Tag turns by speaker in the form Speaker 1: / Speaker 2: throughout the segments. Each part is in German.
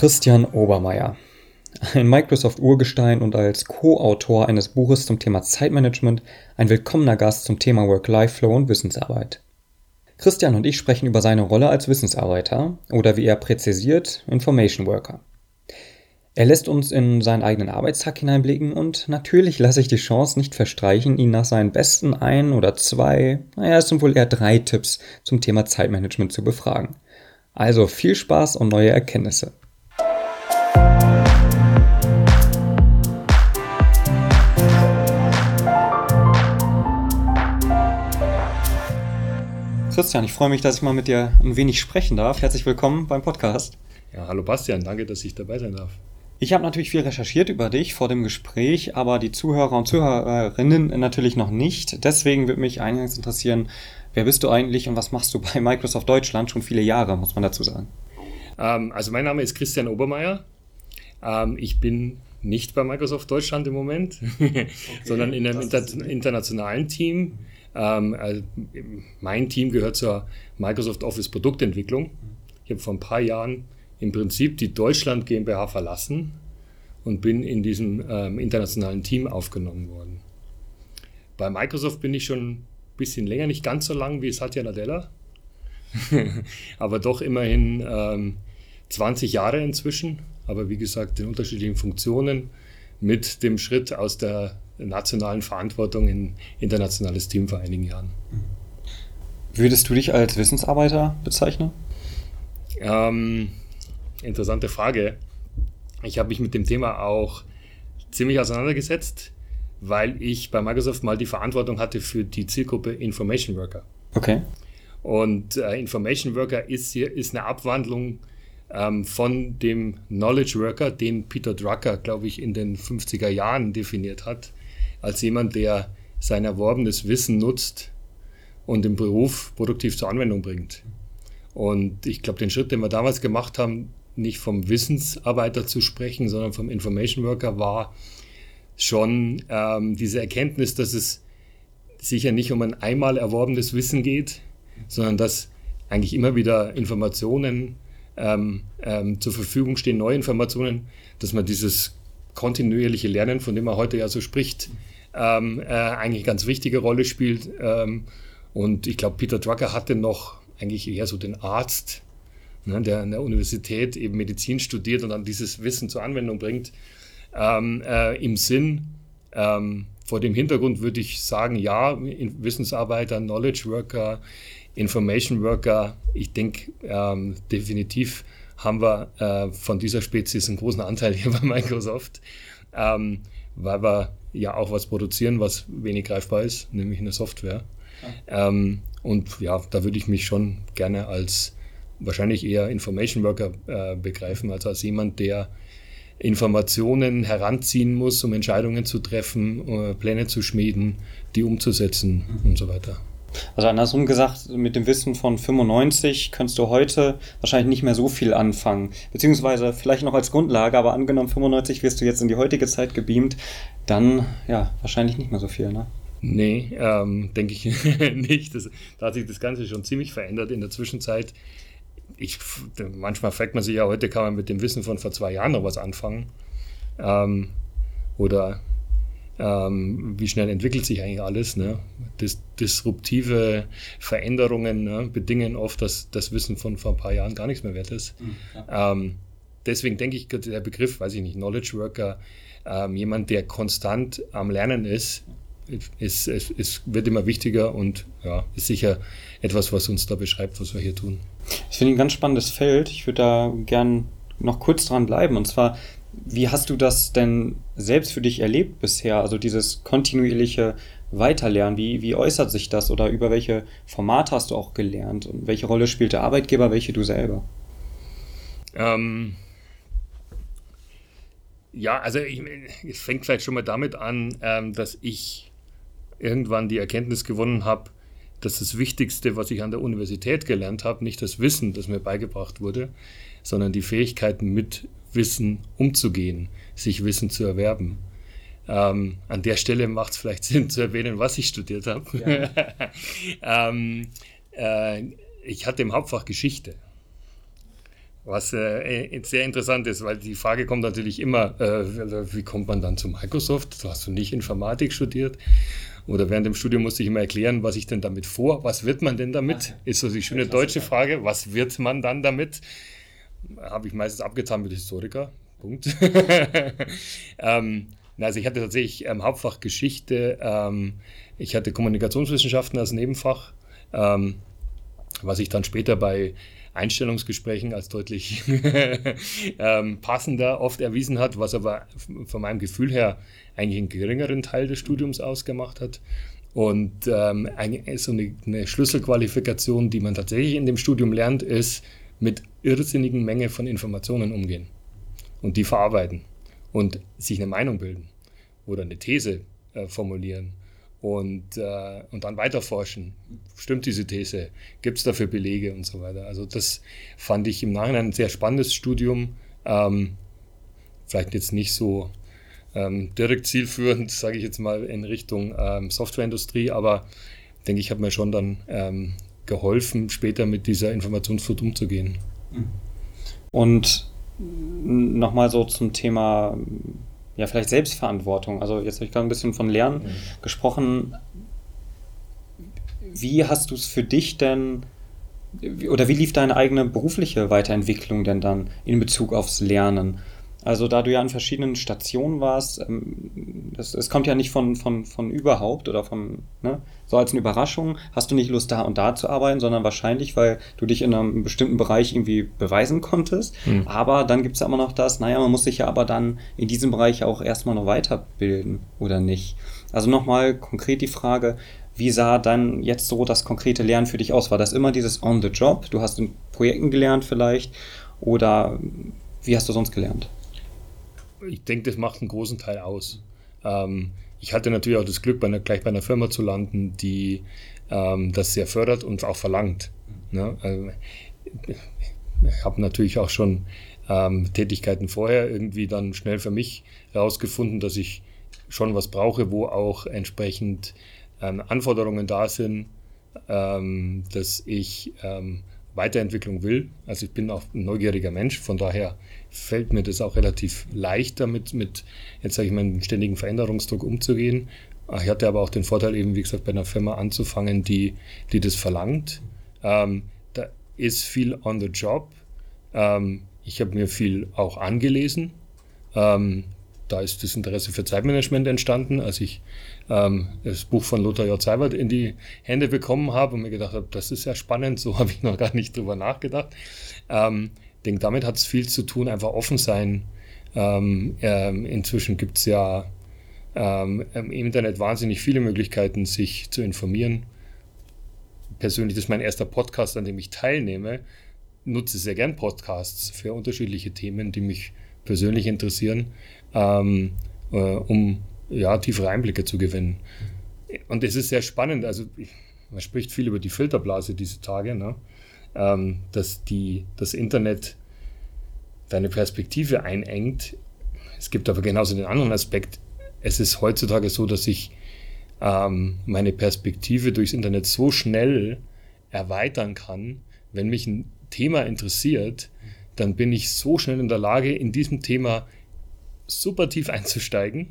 Speaker 1: Christian Obermeier, ein Microsoft-Urgestein und als Co-Autor eines Buches zum Thema Zeitmanagement ein willkommener Gast zum Thema Work-Life-Flow und Wissensarbeit. Christian und ich sprechen über seine Rolle als Wissensarbeiter oder wie er präzisiert Information Worker. Er lässt uns in seinen eigenen Arbeitstag hineinblicken und natürlich lasse ich die Chance nicht verstreichen, ihn nach seinen besten ein oder zwei, naja, es sind wohl eher drei Tipps zum Thema Zeitmanagement zu befragen. Also viel Spaß und neue Erkenntnisse. Christian, ich freue mich, dass ich mal mit dir ein wenig sprechen darf. Herzlich willkommen beim Podcast.
Speaker 2: Ja, hallo Bastian, danke, dass ich dabei sein darf.
Speaker 1: Ich habe natürlich viel recherchiert über dich vor dem Gespräch, aber die Zuhörer und Zuhörerinnen natürlich noch nicht. Deswegen würde mich eingangs interessieren, wer bist du eigentlich und was machst du bei Microsoft Deutschland? Schon viele Jahre, muss man dazu sagen.
Speaker 2: Ähm, also mein Name ist Christian Obermeier. Ähm, ich bin nicht bei Microsoft Deutschland im Moment, okay, sondern in einem inter internationalen Team. Ähm, also mein Team gehört zur Microsoft Office Produktentwicklung. Ich habe vor ein paar Jahren im Prinzip die Deutschland GmbH verlassen und bin in diesem ähm, internationalen Team aufgenommen worden. Bei Microsoft bin ich schon ein bisschen länger, nicht ganz so lang wie Satya Nadella, aber doch immerhin ähm, 20 Jahre inzwischen. Aber wie gesagt, in unterschiedlichen Funktionen mit dem Schritt aus der nationalen Verantwortung in internationales Team vor einigen Jahren.
Speaker 1: Würdest du dich als Wissensarbeiter bezeichnen?
Speaker 2: Ähm, interessante Frage. Ich habe mich mit dem Thema auch ziemlich auseinandergesetzt, weil ich bei Microsoft mal die Verantwortung hatte für die Zielgruppe Information Worker.
Speaker 1: Okay.
Speaker 2: Und äh, Information Worker ist, hier, ist eine Abwandlung ähm, von dem Knowledge Worker, den Peter Drucker, glaube ich, in den 50er Jahren definiert hat, als jemand, der sein erworbenes Wissen nutzt und im Beruf produktiv zur Anwendung bringt. Und ich glaube, den Schritt, den wir damals gemacht haben, nicht vom Wissensarbeiter zu sprechen, sondern vom Information Worker war schon ähm, diese Erkenntnis, dass es sicher nicht um ein einmal erworbenes Wissen geht, sondern dass eigentlich immer wieder Informationen ähm, ähm, zur Verfügung stehen, neue Informationen, dass man dieses kontinuierliche Lernen, von dem man heute ja so spricht, ähm, äh, eigentlich eine ganz wichtige Rolle spielt. Ähm, und ich glaube, Peter Drucker hatte noch eigentlich eher so den Arzt ne, der an der Universität eben Medizin studiert und dann dieses Wissen zur Anwendung bringt, ähm, äh, im Sinn, ähm, vor dem Hintergrund würde ich sagen, ja, Wissensarbeiter, Knowledge Worker, Information Worker, ich denke ähm, definitiv haben wir äh, von dieser Spezies einen großen Anteil hier bei Microsoft, ähm, weil wir ja auch was produzieren, was wenig greifbar ist, nämlich eine Software. Ja. Ähm, und ja, da würde ich mich schon gerne als wahrscheinlich eher Information Worker äh, begreifen, also als jemand, der Informationen heranziehen muss, um Entscheidungen zu treffen, äh, Pläne zu schmieden, die umzusetzen mhm. und so weiter.
Speaker 1: Also andersrum gesagt, mit dem Wissen von 95 kannst du heute wahrscheinlich nicht mehr so viel anfangen. Beziehungsweise vielleicht noch als Grundlage, aber angenommen 95 wirst du jetzt in die heutige Zeit gebeamt, dann ja, wahrscheinlich nicht mehr so viel, ne?
Speaker 2: Nee, ähm, denke ich nicht. Das, da hat sich das Ganze schon ziemlich verändert in der Zwischenzeit ich, manchmal fragt man sich ja, heute kann man mit dem Wissen von vor zwei Jahren noch was anfangen. Ähm, oder ähm, wie schnell entwickelt sich eigentlich alles. Ne? Dis disruptive Veränderungen ne, bedingen oft, dass das Wissen von vor ein paar Jahren gar nichts mehr wert ist. Mhm, ja. ähm, deswegen denke ich, der Begriff, weiß ich nicht, Knowledge Worker, ähm, jemand, der konstant am Lernen ist, ist, ist, ist, wird immer wichtiger und ja, ist sicher etwas, was uns da beschreibt, was wir hier tun.
Speaker 1: Ich finde ein ganz spannendes Feld. Ich würde da gern noch kurz dran bleiben. Und zwar, wie hast du das denn selbst für dich erlebt bisher? Also dieses kontinuierliche Weiterlernen, wie, wie äußert sich das oder über welche Formate hast du auch gelernt? Und welche Rolle spielt der Arbeitgeber, welche du selber?
Speaker 2: Ähm, ja, also ich, es fängt vielleicht schon mal damit an, ähm, dass ich irgendwann die Erkenntnis gewonnen habe, dass das Wichtigste, was ich an der Universität gelernt habe, nicht das Wissen, das mir beigebracht wurde, sondern die Fähigkeiten mit Wissen umzugehen, sich Wissen zu erwerben. Ähm, an der Stelle macht es vielleicht Sinn zu erwähnen, was ich studiert habe. Ja. ähm, äh, ich hatte im Hauptfach Geschichte. Was äh, sehr interessant ist, weil die Frage kommt natürlich immer, äh, wie kommt man dann zu Microsoft? Du hast du nicht Informatik studiert? Oder während dem Studium musste ich immer erklären, was ich denn damit vor, was wird man denn damit? Ist so die schöne deutsche Frage, was wird man dann damit? Habe ich meistens abgetan mit Historiker. Punkt. ähm, also ich hatte tatsächlich ähm, Hauptfach Geschichte, ähm, ich hatte Kommunikationswissenschaften als Nebenfach, ähm, was ich dann später bei Einstellungsgesprächen als deutlich ähm, passender oft erwiesen hat, was aber von meinem Gefühl her eigentlich einen geringeren Teil des Studiums ausgemacht hat. Und ähm, eine, so eine, eine, Schlüsselqualifikation, die man tatsächlich in dem Studium lernt, ist mit irrsinnigen Menge von Informationen umgehen und die verarbeiten und sich eine Meinung bilden oder eine These äh, formulieren und, äh, und dann weiterforschen. Stimmt diese These? Gibt es dafür Belege und so weiter? Also das fand ich im Nachhinein ein sehr spannendes Studium. Ähm, vielleicht jetzt nicht so ähm, direkt zielführend, sage ich jetzt mal, in Richtung ähm, Softwareindustrie, aber denke ich, hat mir schon dann ähm, geholfen, später mit dieser Informationsflut umzugehen.
Speaker 1: Und nochmal so zum Thema ja, vielleicht Selbstverantwortung. Also jetzt habe ich gerade ein bisschen von Lernen mhm. gesprochen. Wie hast du es für dich denn oder wie lief deine eigene berufliche Weiterentwicklung denn dann in Bezug aufs Lernen? Also da du ja an verschiedenen Stationen warst, ähm, es kommt ja nicht von, von, von überhaupt oder von, ne, so als eine Überraschung, hast du nicht Lust da und da zu arbeiten, sondern wahrscheinlich, weil du dich in einem bestimmten Bereich irgendwie beweisen konntest. Mhm. Aber dann gibt es ja immer noch das, naja, man muss sich ja aber dann in diesem Bereich auch erstmal noch weiterbilden oder nicht. Also nochmal konkret die Frage, wie sah dann jetzt so das konkrete Lernen für dich aus? War das immer dieses On the Job? Du hast in Projekten gelernt vielleicht oder wie hast du sonst gelernt?
Speaker 2: Ich denke, das macht einen großen Teil aus. Ähm, ich hatte natürlich auch das Glück, bei einer, gleich bei einer Firma zu landen, die ähm, das sehr fördert und auch verlangt. Ne? Also, ich habe natürlich auch schon ähm, Tätigkeiten vorher irgendwie dann schnell für mich herausgefunden, dass ich schon was brauche, wo auch entsprechend ähm, Anforderungen da sind, ähm, dass ich ähm, Weiterentwicklung will. Also ich bin auch ein neugieriger Mensch, von daher fällt mir das auch relativ leicht damit, mit, jetzt sage ich mal, ständigen Veränderungsdruck umzugehen. Ich hatte aber auch den Vorteil, eben, wie gesagt, bei einer Firma anzufangen, die, die das verlangt. Ähm, da ist viel on the job. Ähm, ich habe mir viel auch angelesen. Ähm, da ist das Interesse für Zeitmanagement entstanden, als ich ähm, das Buch von Lothar J. Seibert in die Hände bekommen habe und mir gedacht habe, das ist ja spannend, so habe ich noch gar nicht drüber nachgedacht. Ähm, denke, damit hat es viel zu tun, einfach offen sein. Ähm, ähm, inzwischen gibt es ja ähm, im Internet wahnsinnig viele Möglichkeiten, sich zu informieren. Persönlich, das ist mein erster Podcast, an dem ich teilnehme. Nutze sehr gern Podcasts für unterschiedliche Themen, die mich persönlich interessieren, ähm, äh, um ja, tiefere Einblicke zu gewinnen. Und es ist sehr spannend. Also, man spricht viel über die Filterblase diese Tage. Ne? ähm, dass die, das Internet deine Perspektive einengt. Es gibt aber genauso den anderen Aspekt. Es ist heutzutage so, dass ich ähm, meine Perspektive durchs Internet so schnell erweitern kann. Wenn mich ein Thema interessiert, dann bin ich so schnell in der Lage, in diesem Thema super tief einzusteigen,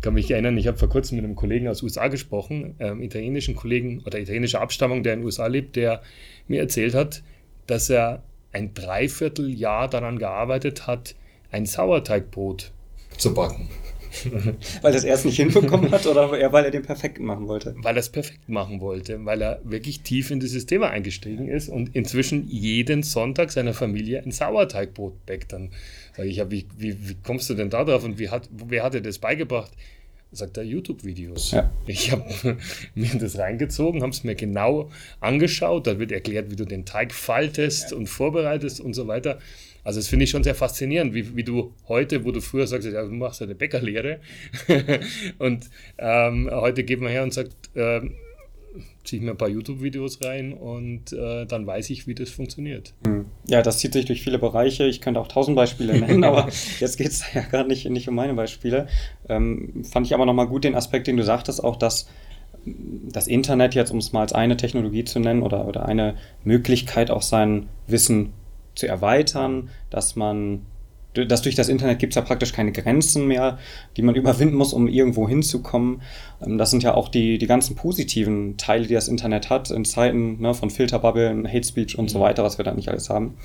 Speaker 2: kann mich erinnern, ich habe vor kurzem mit einem Kollegen aus USA gesprochen, ähm, italienischen Kollegen oder italienischer Abstammung, der in den USA lebt, der mir erzählt hat, dass er ein Dreivierteljahr daran gearbeitet hat, ein Sauerteigbrot zu backen.
Speaker 1: weil er es erst nicht hinbekommen hat oder eher weil er den perfekten machen wollte?
Speaker 2: Weil er es perfekt machen wollte, weil er wirklich tief in dieses Thema eingestiegen ist und inzwischen jeden Sonntag seiner Familie ein Sauerteigbrot backt. Dann sage ich, ja, wie, wie, wie, kommst du denn da drauf und wie hat, wer hat dir das beigebracht? Sagt er, YouTube-Videos. Ja. Ich habe mir das reingezogen, habe es mir genau angeschaut. Da wird erklärt, wie du den Teig faltest ja. und vorbereitest und so weiter. Also das finde ich schon sehr faszinierend, wie, wie du heute, wo du früher sagst, ja, du machst eine Bäckerlehre und ähm, heute geht man her und sagt, ähm, ziehe ich mir ein paar YouTube-Videos rein und äh, dann weiß ich, wie das funktioniert.
Speaker 1: Hm. Ja, das zieht sich durch viele Bereiche. Ich könnte auch tausend Beispiele nennen, aber jetzt geht es ja gar nicht, nicht um meine Beispiele. Ähm, fand ich aber nochmal gut den Aspekt, den du sagtest, auch dass das Internet jetzt, um es mal als eine Technologie zu nennen oder, oder eine Möglichkeit, auch sein Wissen zu erweitern, dass man dass durch das Internet gibt es ja praktisch keine Grenzen mehr, die man überwinden muss, um irgendwo hinzukommen. Ähm, das sind ja auch die, die ganzen positiven Teile, die das Internet hat, in Zeiten ne, von Filterbubbeln, Hate Speech und so mhm. weiter, was wir da nicht alles haben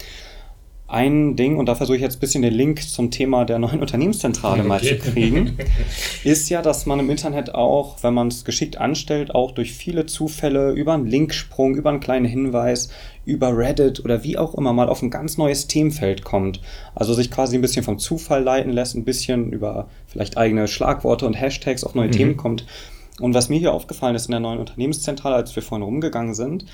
Speaker 1: ein Ding, und da versuche ich jetzt ein bisschen den Link zum Thema der neuen Unternehmenszentrale okay. mal zu kriegen, ist ja, dass man im Internet auch, wenn man es geschickt anstellt, auch durch viele Zufälle über einen Linksprung, über einen kleinen Hinweis, über Reddit oder wie auch immer mal auf ein ganz neues Themenfeld kommt. Also sich quasi ein bisschen vom Zufall leiten lässt, ein bisschen über vielleicht eigene Schlagworte und Hashtags auf neue mhm. Themen kommt. Und was mir hier aufgefallen ist in der neuen Unternehmenszentrale, als wir vorhin rumgegangen sind,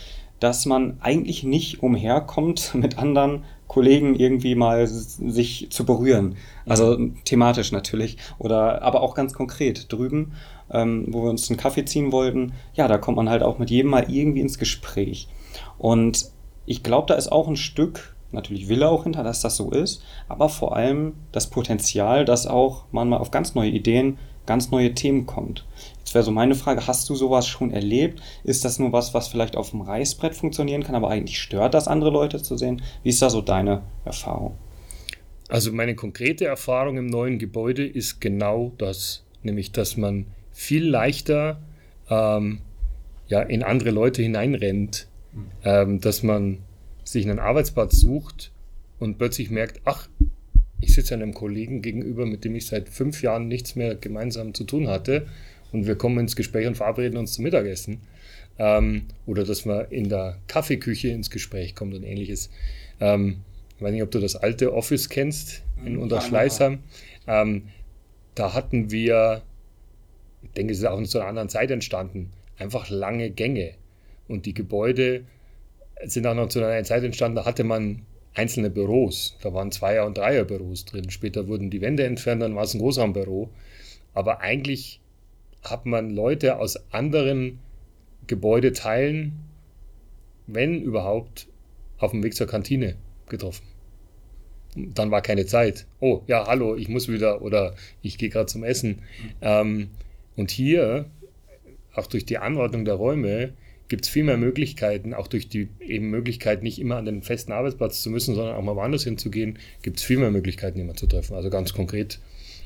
Speaker 1: dass man eigentlich nicht umherkommt, mit anderen Kollegen irgendwie mal sich zu berühren. Also thematisch natürlich. Oder aber auch ganz konkret drüben, ähm, wo wir uns einen Kaffee ziehen wollten, ja, da kommt man halt auch mit jedem mal irgendwie ins Gespräch. Und ich glaube, da ist auch ein Stück, natürlich Wille auch hinter, dass das so ist, aber vor allem das Potenzial, dass auch man mal auf ganz neue Ideen, ganz neue Themen kommt. Jetzt wäre so meine Frage, hast du sowas schon erlebt? Ist das nur was, was vielleicht auf dem Reißbrett funktionieren kann, aber eigentlich stört das andere Leute zu sehen? Wie ist da so deine Erfahrung?
Speaker 2: Also meine konkrete Erfahrung im neuen Gebäude ist genau das, nämlich dass man viel leichter ähm, ja, in andere Leute hineinrennt, mhm. ähm, dass man sich einen Arbeitsplatz sucht und plötzlich merkt, ach, ich sitze einem Kollegen gegenüber, mit dem ich seit fünf Jahren nichts mehr gemeinsam zu tun hatte und wir kommen ins Gespräch und verabreden uns zum Mittagessen. Ähm, oder dass man in der Kaffeeküche ins Gespräch kommt und ähnliches. Ähm, ich weiß nicht, ob du das alte Office kennst in mhm, Unterschleißheim. Ähm, da hatten wir, ich denke, es ist auch zu einer anderen Zeit entstanden, einfach lange Gänge. Und die Gebäude sind auch noch zu einer Zeit entstanden, da hatte man einzelne Büros. Da waren Zweier- und Dreierbüros drin. Später wurden die Wände entfernt, dann war es ein Großraumbüro. Aber eigentlich hat man Leute aus anderen Gebäudeteilen, wenn überhaupt, auf dem Weg zur Kantine getroffen. Dann war keine Zeit. Oh, ja, hallo, ich muss wieder oder ich gehe gerade zum Essen. Ähm, und hier, auch durch die Anordnung der Räume, gibt es viel mehr Möglichkeiten, auch durch die eben Möglichkeit, nicht immer an den festen Arbeitsplatz zu müssen, sondern auch mal woanders hinzugehen, gibt es viel mehr Möglichkeiten, jemanden zu treffen. Also ganz konkret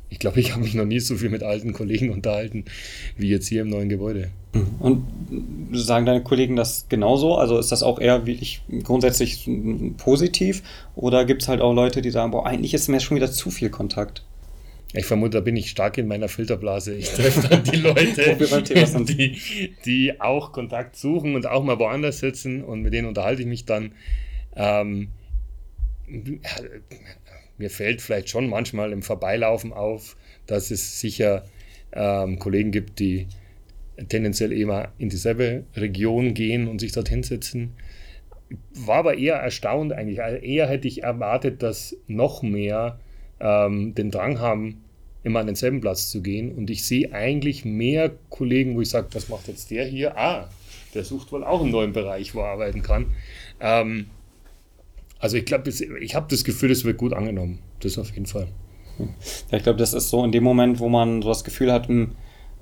Speaker 2: ich glaube, ich habe mich noch nie so viel mit alten Kollegen unterhalten wie jetzt hier im neuen Gebäude.
Speaker 1: Und sagen deine Kollegen das genauso? Also ist das auch eher wirklich grundsätzlich positiv? Oder gibt es halt auch Leute, die sagen, boah, eigentlich ist mir schon wieder zu viel Kontakt?
Speaker 2: Ich vermute, da bin ich stark in meiner Filterblase. Ich treffe dann die Leute, die, die auch Kontakt suchen und auch mal woanders sitzen und mit denen unterhalte ich mich dann. Ähm, mir fällt vielleicht schon manchmal im Vorbeilaufen auf, dass es sicher ähm, Kollegen gibt, die tendenziell immer in dieselbe Region gehen und sich dort hinsetzen. War aber eher erstaunt eigentlich. Also eher hätte ich erwartet, dass noch mehr ähm, den Drang haben, immer an denselben Platz zu gehen. Und ich sehe eigentlich mehr Kollegen, wo ich sage, was macht jetzt der hier? Ah, der sucht wohl auch einen neuen Bereich, wo er arbeiten kann. Ähm, also ich glaube, ich habe das Gefühl, es wird gut angenommen. Das auf jeden Fall.
Speaker 1: Ja, ich glaube, das ist so in dem Moment, wo man so das Gefühl hat, hm,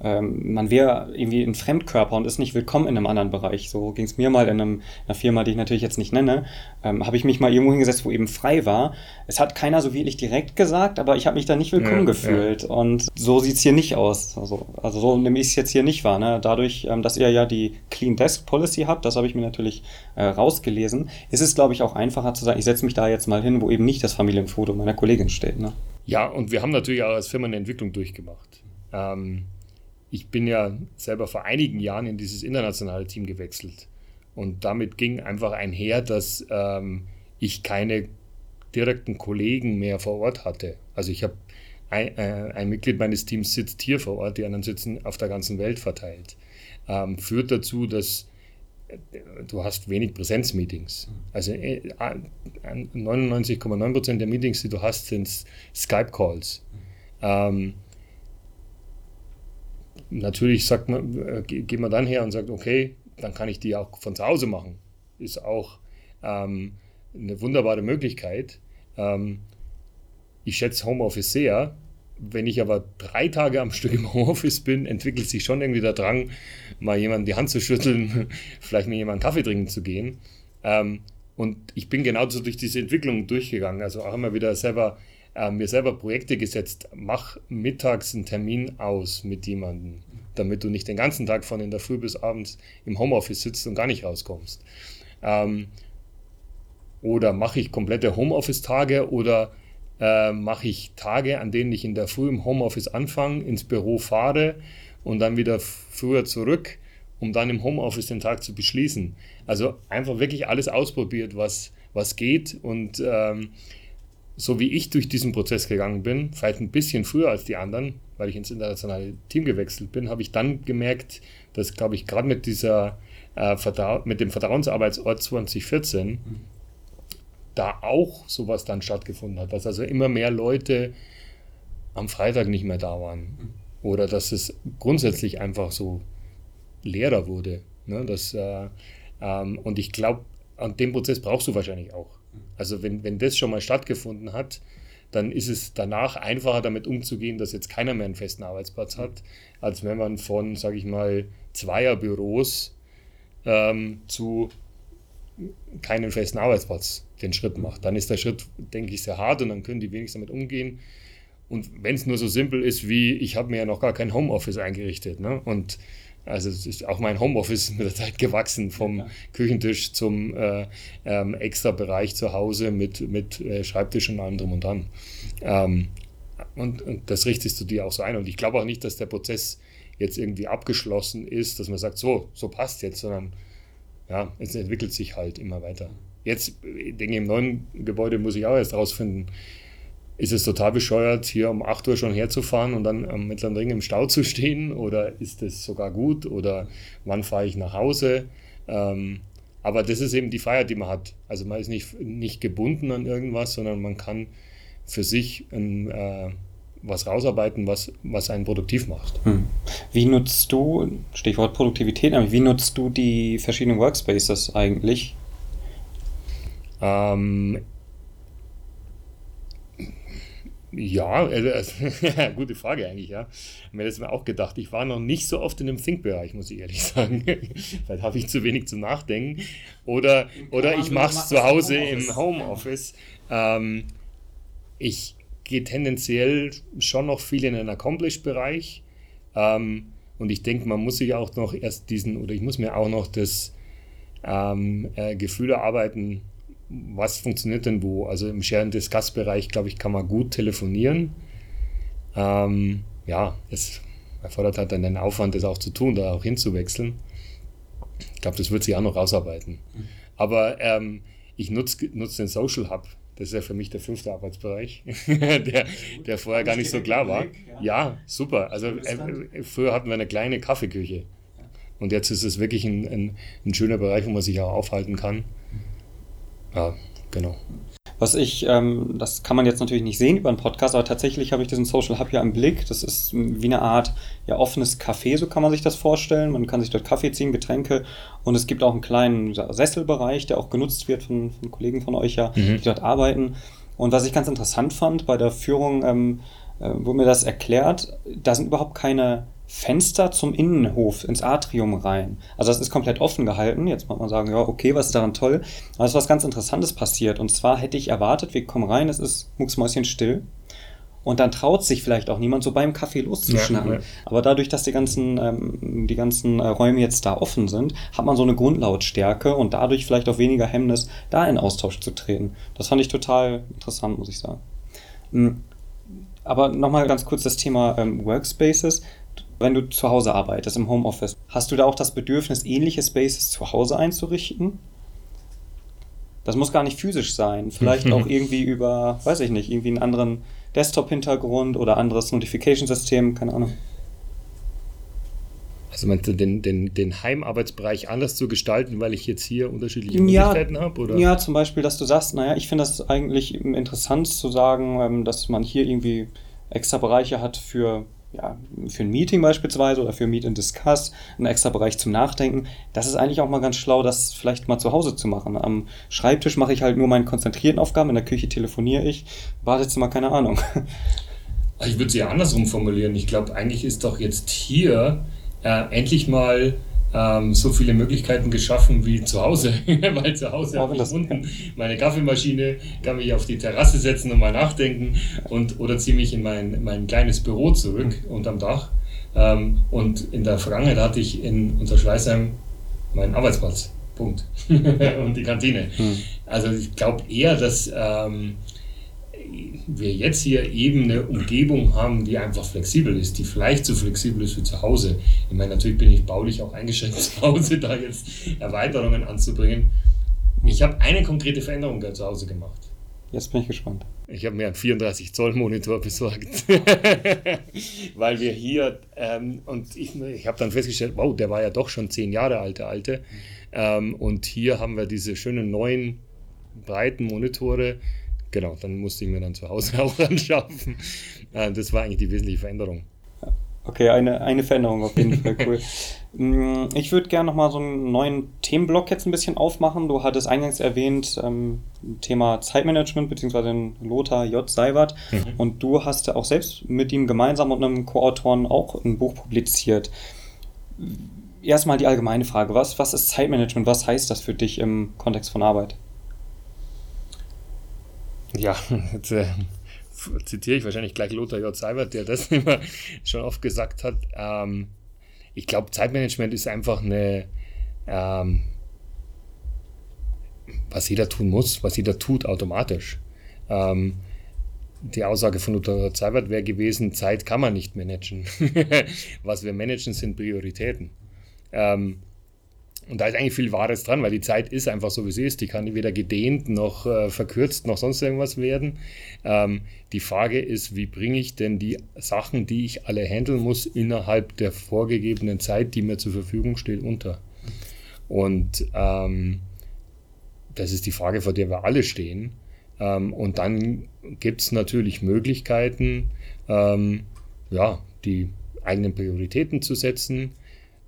Speaker 1: ähm, man wäre irgendwie ein Fremdkörper und ist nicht willkommen in einem anderen Bereich. So ging es mir mal in, einem, einer Firma, die ich natürlich jetzt nicht nenne. Ähm, habe ich mich mal irgendwo hingesetzt, wo eben frei war. Es hat keiner so wirklich direkt gesagt, aber ich habe mich da nicht willkommen ja, gefühlt. Ja. Und so sieht es hier nicht aus. Also, also so nehme ich es jetzt hier nicht wahr. Ne? Dadurch, ähm, dass ihr ja die Clean Desk Policy habt, das habe ich mir natürlich äh, rausgelesen, ist es, glaube ich, auch einfacher zu sagen, ich setze mich da jetzt mal hin, wo eben nicht das Familienfoto meiner Kollegin steht. Ne?
Speaker 2: Ja, und wir haben natürlich auch als Firma eine Entwicklung durchgemacht. Ähm, ich bin ja selber vor einigen Jahren in dieses internationale Team gewechselt. Und damit ging einfach einher, dass ähm, ich keine direkten Kollegen mehr vor Ort hatte. Also ich habe ein, äh, ein, Mitglied meines Teams sitzt hier vor Ort, die anderen sitzen auf der ganzen Welt verteilt. Ähm, führt dazu, dass äh, du hast wenig Präsenzmeetings. Also äh, 99,9% der Meetings, die du hast, sind Skype-Calls. Ähm, natürlich sagt man, äh, geht man dann her und sagt, okay, dann kann ich die auch von zu Hause machen. Ist auch ähm, eine wunderbare Möglichkeit. Ähm, ich schätze Homeoffice sehr. Wenn ich aber drei Tage am Stück im Homeoffice bin, entwickelt sich schon irgendwie der Drang, mal jemandem die Hand zu schütteln, vielleicht mit jemandem Kaffee trinken zu gehen. Ähm, Und ich bin genauso durch diese Entwicklung durchgegangen. Also auch immer wieder selber äh, mir selber Projekte gesetzt. Mach mittags einen Termin aus mit jemandem, damit du nicht den ganzen Tag von in der Früh bis abends im Homeoffice sitzt und gar nicht rauskommst. Ähm, oder mache ich komplette Homeoffice-Tage oder äh, mache ich Tage, an denen ich in der Früh im Homeoffice anfange, ins Büro fahre und dann wieder früher zurück, um dann im Homeoffice den Tag zu beschließen. Also einfach wirklich alles ausprobiert, was, was geht und ähm, so wie ich durch diesen Prozess gegangen bin, vielleicht ein bisschen früher als die anderen, weil ich ins internationale Team gewechselt bin, habe ich dann gemerkt, dass, glaube ich, gerade mit dieser äh, mit dem Vertrauensarbeitsort 2014 mhm. da auch sowas dann stattgefunden hat, dass also immer mehr Leute am Freitag nicht mehr da waren mhm. oder dass es grundsätzlich einfach so leerer wurde. Ne? Das, äh, ähm, und ich glaube, an dem Prozess brauchst du wahrscheinlich auch. Also wenn, wenn das schon mal stattgefunden hat, dann ist es danach einfacher damit umzugehen, dass jetzt keiner mehr einen festen Arbeitsplatz hat, als wenn man von, sage ich mal, Zweierbüros ähm, zu keinen festen Arbeitsplatz den Schritt macht. Dann ist der Schritt, denke ich, sehr hart und dann können die wenigstens damit umgehen. Und wenn es nur so simpel ist wie, ich habe mir ja noch gar kein Homeoffice eingerichtet ne? und also es ist auch mein Homeoffice mit der Zeit gewachsen, vom ja. Küchentisch zum äh, ähm, extra Bereich zu Hause mit, mit äh, Schreibtisch und allem drum und dran. Ähm, und, und, das richtest du dir auch so ein. Und ich glaube auch nicht, dass der Prozess jetzt irgendwie abgeschlossen ist, dass man sagt, so, so passt jetzt, sondern ja, es entwickelt sich halt immer weiter. Jetzt, ich denke im neuen Gebäude muss ich auch erst rausfinden, ist es total bescheuert, hier um 8 Uhr schon herzufahren und dann am Mittleren Ring im Stau zu stehen? Oder ist es sogar gut? Oder wann fahre ich nach Hause? Ähm, aber das ist eben die Freiheit, die man hat. Also man ist nicht, nicht gebunden an irgendwas, sondern man kann für sich ein, äh, was rausarbeiten, was, was einen produktiv macht. Hm.
Speaker 1: Wie nutzt du, Stichwort Produktivität, wie nutzt du die verschiedenen Workspaces eigentlich?
Speaker 2: Ähm, ja, also, gute Frage eigentlich, ja. Mir das mir auch gedacht. Ich war noch nicht so oft in dem Think-Bereich, muss ich ehrlich sagen. Vielleicht habe ich zu wenig zum Nachdenken. Oder, oder ich mache es zu Hause im Homeoffice. Ähm, ich gehe tendenziell schon noch viel in den Accomplished-Bereich. Ähm, und ich denke, man muss sich auch noch erst diesen, oder ich muss mir auch noch das ähm, äh, Gefühl erarbeiten, was funktioniert denn wo? Also im Share- and Discuss-Bereich, glaube ich, kann man gut telefonieren. Ähm, ja, es erfordert halt dann den Aufwand, das auch zu tun, da auch hinzuwechseln. Ich glaube, das wird sich auch noch rausarbeiten. Mhm. Aber ähm, ich nutze nutz den Social Hub. Das ist ja für mich der fünfte Arbeitsbereich, der, der vorher gar nicht so klar war. Ja, super. Also äh, früher hatten wir eine kleine Kaffeeküche. Und jetzt ist es wirklich ein, ein, ein schöner Bereich, wo man sich auch aufhalten kann. Ja, genau.
Speaker 1: Was ich, ähm, das kann man jetzt natürlich nicht sehen über einen Podcast, aber tatsächlich habe ich diesen Social Hub ja im Blick. Das ist wie eine Art ja, offenes Café, so kann man sich das vorstellen. Man kann sich dort Kaffee ziehen, Getränke und es gibt auch einen kleinen Sesselbereich, der auch genutzt wird von, von Kollegen von euch ja, mhm. die dort arbeiten. Und was ich ganz interessant fand bei der Führung, ähm, äh, wo mir das erklärt, da sind überhaupt keine Fenster zum Innenhof, ins Atrium rein. Also das ist komplett offen gehalten. Jetzt mag man sagen, ja, okay, was ist daran toll? Aber es ist was ganz Interessantes passiert. Und zwar hätte ich erwartet, wir kommen rein, es ist mucksmäuschen still. Und dann traut sich vielleicht auch niemand, so beim Kaffee loszuschnappen. Ja, ja. Aber dadurch, dass die ganzen, ähm, die ganzen äh, Räume jetzt da offen sind, hat man so eine Grundlautstärke und dadurch vielleicht auch weniger Hemmnis, da in Austausch zu treten. Das fand ich total interessant, muss ich sagen. Hm. Aber nochmal ganz kurz das Thema ähm, Workspaces wenn du zu Hause arbeitest, im Homeoffice, hast du da auch das Bedürfnis, ähnliche Spaces zu Hause einzurichten? Das muss gar nicht physisch sein. Vielleicht auch irgendwie über, weiß ich nicht, irgendwie einen anderen Desktop-Hintergrund oder anderes Notification-System, keine Ahnung.
Speaker 2: Also meinst du den, den, den Heimarbeitsbereich anders zu gestalten, weil ich jetzt hier unterschiedliche Möglichkeiten
Speaker 1: ja,
Speaker 2: habe?
Speaker 1: Ja, zum Beispiel, dass du sagst, naja, ich finde das eigentlich interessant zu sagen, ähm, dass man hier irgendwie extra Bereiche hat für ja, für ein Meeting beispielsweise oder für Meet and Discuss, einen extra Bereich zum Nachdenken. Das ist eigentlich auch mal ganz schlau, das vielleicht mal zu Hause zu machen. Am Schreibtisch mache ich halt nur meine konzentrierten Aufgaben, in der Küche telefoniere ich, Badezimmer, keine Ahnung.
Speaker 2: Ich würde sie andersrum formulieren. Ich glaube, eigentlich ist doch jetzt hier äh, endlich mal ähm, so viele Möglichkeiten geschaffen wie zu Hause, weil zu Hause habe ich unten meine Kaffeemaschine, kann mich auf die Terrasse setzen und mal nachdenken und oder ziehe mich in mein, mein kleines Büro zurück mhm. unterm Dach. Ähm, und in der Vergangenheit hatte ich in unser Schleißheim meinen Arbeitsplatz. Punkt. und die Kantine. Mhm. Also ich glaube eher, dass ähm, wir jetzt hier eben eine Umgebung haben, die einfach flexibel ist, die vielleicht so flexibel ist wie zu Hause. Ich meine, natürlich bin ich baulich auch eingeschränkt zu Hause, da jetzt Erweiterungen anzubringen. Ich habe eine konkrete Veränderung zu Hause gemacht.
Speaker 1: Jetzt bin ich gespannt.
Speaker 2: Ich habe mir einen 34 Zoll Monitor besorgt, weil wir hier ähm, und ich, ich habe dann festgestellt, wow, der war ja doch schon zehn Jahre alt, der alte. Ähm, und hier haben wir diese schönen neuen breiten Monitore, genau, dann musste ich mir dann zu Hause auch anschaffen. Äh, das war eigentlich die wesentliche Veränderung.
Speaker 1: Okay, eine, eine Veränderung auf jeden Fall, cool. Mm, ich würde gerne nochmal so einen neuen Themenblock jetzt ein bisschen aufmachen. Du hattest eingangs erwähnt, ähm, Thema Zeitmanagement, beziehungsweise den Lothar J. Seiwert. Mhm. Und du hast ja auch selbst mit ihm gemeinsam und einem Co-Autoren auch ein Buch publiziert. Erstmal die allgemeine Frage, was, was ist Zeitmanagement? Was heißt das für dich im Kontext von Arbeit?
Speaker 2: Ja, jetzt äh, zitiere ich wahrscheinlich gleich Lothar J. Seibert, der das immer schon oft gesagt hat. Ähm, ich glaube, Zeitmanagement ist einfach eine, ähm, was jeder tun muss, was jeder tut automatisch. Ähm, die Aussage von Lothar Seibert wäre gewesen, Zeit kann man nicht managen. was wir managen, sind Prioritäten. Ähm, und da ist eigentlich viel Wahres dran, weil die Zeit ist einfach so, wie sie ist. Die kann weder gedehnt noch äh, verkürzt noch sonst irgendwas werden. Ähm, die Frage ist, wie bringe ich denn die Sachen, die ich alle handeln muss, innerhalb der vorgegebenen Zeit, die mir zur Verfügung steht, unter? Und ähm, das ist die Frage, vor der wir alle stehen. Ähm, und dann gibt es natürlich Möglichkeiten, ähm, ja, die eigenen Prioritäten zu setzen